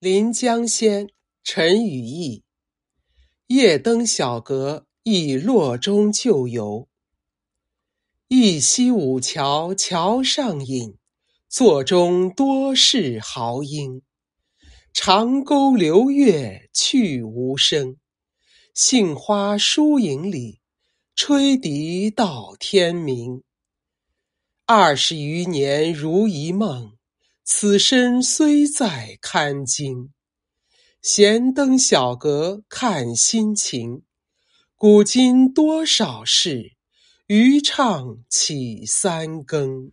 《临江仙》陈与义。夜登小阁忆洛中旧游。忆昔五桥桥上饮，座中多是豪英。长沟流月去无声，杏花疏影里，吹笛到天明。二十余年如一梦。此身虽在堪惊，闲登小阁看心情。古今多少事，渔唱起三更。